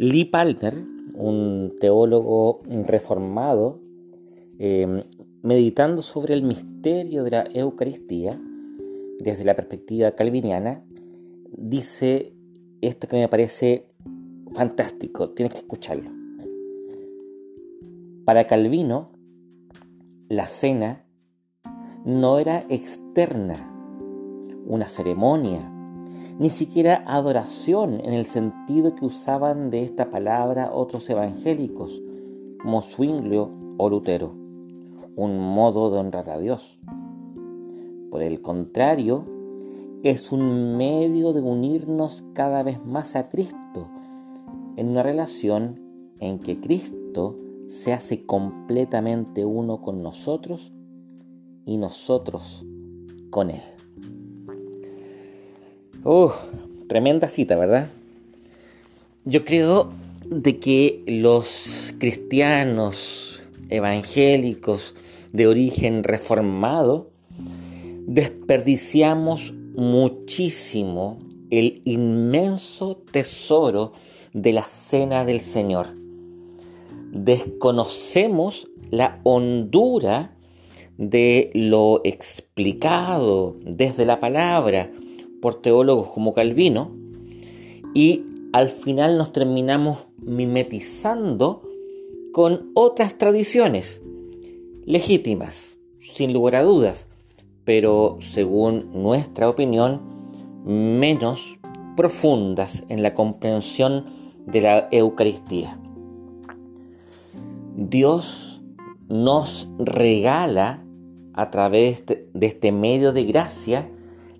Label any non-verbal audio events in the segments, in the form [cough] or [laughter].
Lee Palmer, un teólogo reformado, em, meditando sobre el misterio de la Eucaristía desde la perspectiva calviniana, dice esto que me parece fantástico, tienes que escucharlo. Para Calvino, la cena no era externa, una ceremonia, ni siquiera adoración en el sentido que usaban de esta palabra otros evangélicos, como Zwinglio o Lutero, un modo de honrar a Dios. Por el contrario, es un medio de unirnos cada vez más a Cristo, en una relación en que Cristo se hace completamente uno con nosotros y nosotros con Él. Uh, tremenda cita, ¿verdad? Yo creo de que los cristianos evangélicos de origen reformado desperdiciamos muchísimo el inmenso tesoro de la cena del Señor. Desconocemos la hondura de lo explicado desde la palabra por teólogos como Calvino y al final nos terminamos mimetizando con otras tradiciones legítimas, sin lugar a dudas, pero según nuestra opinión, menos profundas en la comprensión de la Eucaristía. Dios nos regala a través de este medio de gracia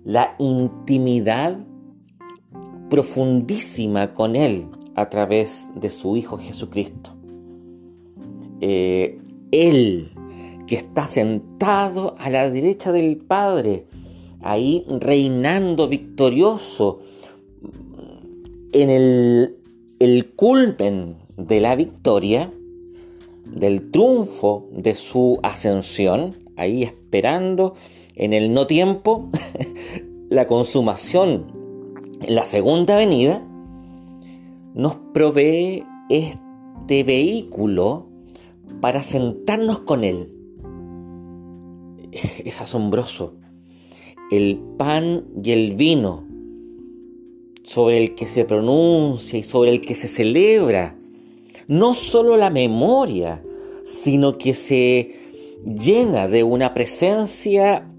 la intimidad profundísima con Él a través de su Hijo Jesucristo. Eh, él que está sentado a la derecha del Padre, ahí reinando victorioso en el, el culmen de la victoria, del triunfo de su ascensión, ahí esperando en el no tiempo [laughs] la consumación, la segunda venida, nos provee este vehículo para sentarnos con Él. Es asombroso. El pan y el vino sobre el que se pronuncia y sobre el que se celebra, no solo la memoria, sino que se llena de una presencia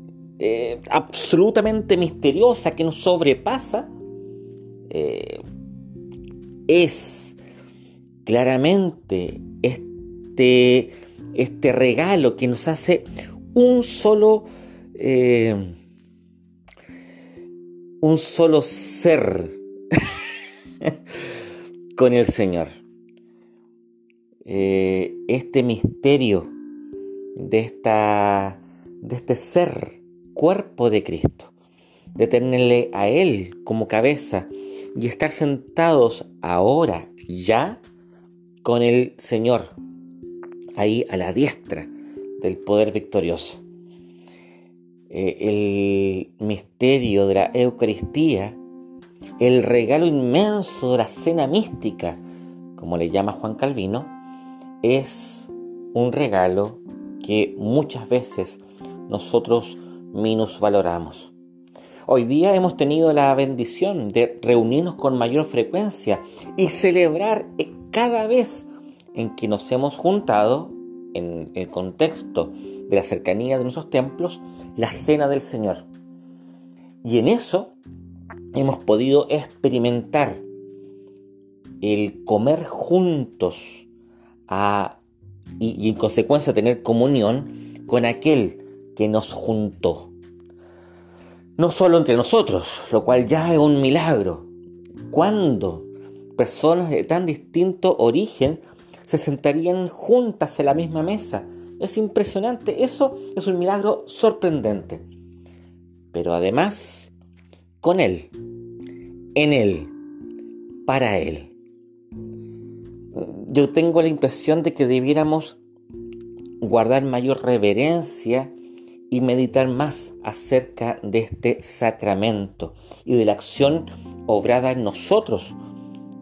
eh, absolutamente misteriosa que nos sobrepasa, eh, es claramente este, este regalo que nos hace un solo, eh, un solo ser [laughs] con el Señor. este misterio de, esta, de este ser cuerpo de Cristo, de tenerle a Él como cabeza y estar sentados ahora ya con el Señor, ahí a la diestra del poder victorioso. Eh, el misterio de la Eucaristía, el regalo inmenso de la cena mística, como le llama Juan Calvino, es un regalo que muchas veces nosotros valoramos. Hoy día hemos tenido la bendición de reunirnos con mayor frecuencia y celebrar cada vez en que nos hemos juntado, en el contexto de la cercanía de nuestros templos, la cena del Señor. Y en eso hemos podido experimentar el comer juntos y en consecuencia tener comunión con aquel que nos juntó. No solo entre nosotros, lo cual ya es un milagro. ¿Cuándo personas de tan distinto origen se sentarían juntas en la misma mesa? Es impresionante, eso es un milagro sorprendente. Pero además, con Él, en Él, para Él. Yo tengo la impresión de que debiéramos guardar mayor reverencia y meditar más acerca de este sacramento y de la acción obrada en nosotros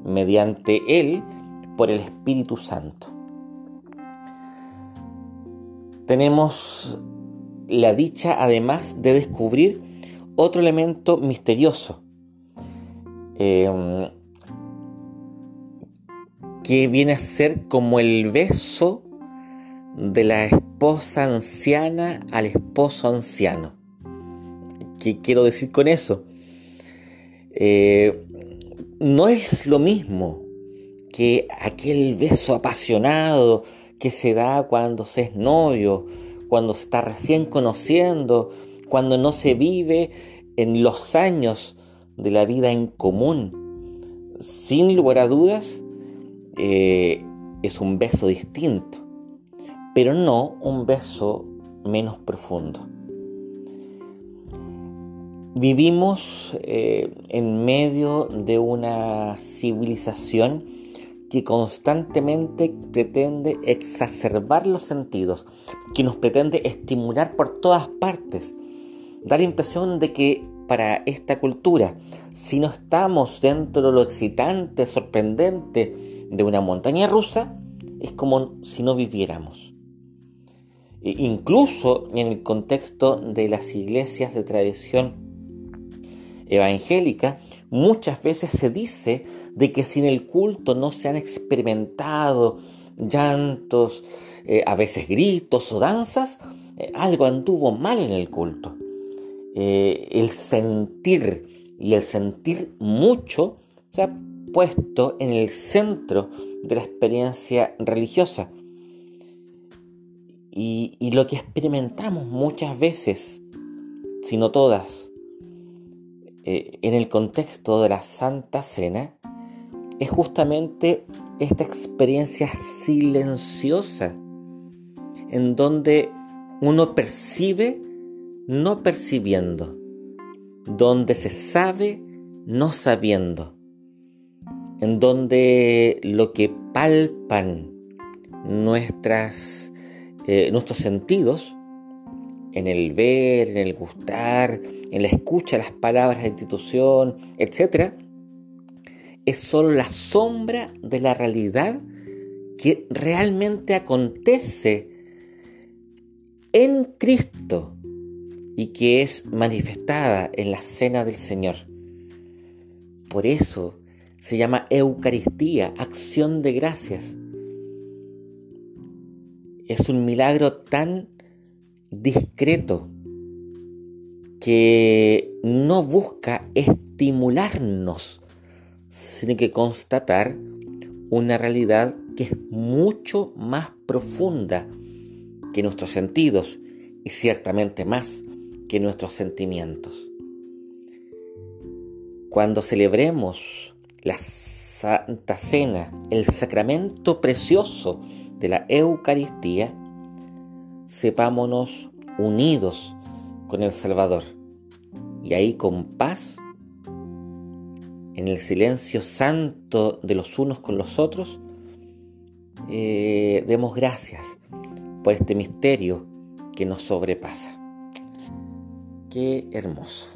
mediante Él por el Espíritu Santo. Tenemos la dicha además de descubrir otro elemento misterioso eh, que viene a ser como el beso de la esposa anciana al esposo anciano. ¿Qué quiero decir con eso? Eh, no es lo mismo que aquel beso apasionado que se da cuando se es novio, cuando se está recién conociendo, cuando no se vive en los años de la vida en común. Sin lugar a dudas, eh, es un beso distinto, pero no un beso menos profundo. Vivimos eh, en medio de una civilización que constantemente pretende exacerbar los sentidos, que nos pretende estimular por todas partes. Da la impresión de que para esta cultura, si no estamos dentro de lo excitante, sorprendente de una montaña rusa, es como si no viviéramos. E incluso en el contexto de las iglesias de tradición evangélica, muchas veces se dice de que si en el culto no se han experimentado llantos, eh, a veces gritos o danzas, eh, algo anduvo mal en el culto. Eh, el sentir y el sentir mucho se ha puesto en el centro de la experiencia religiosa. Y lo que experimentamos muchas veces, si no todas, eh, en el contexto de la Santa Cena es justamente esta experiencia silenciosa en donde uno percibe no percibiendo, donde se sabe no sabiendo, en donde lo que palpan nuestras, eh, nuestros sentidos en el ver, en el gustar, en la escucha de las palabras la institución, etc., es solo la sombra de la realidad que realmente acontece en Cristo y que es manifestada en la cena del Señor. Por eso se llama Eucaristía, acción de gracias. Es un milagro tan discreto que no busca estimularnos, sino que constatar una realidad que es mucho más profunda que nuestros sentidos y ciertamente más que nuestros sentimientos. Cuando celebremos la Santa Cena, el sacramento precioso de la Eucaristía, sepámonos unidos con el Salvador. Y ahí con paz, en el silencio santo de los unos con los otros, eh, demos gracias por este misterio que nos sobrepasa. Qué hermoso.